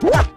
What?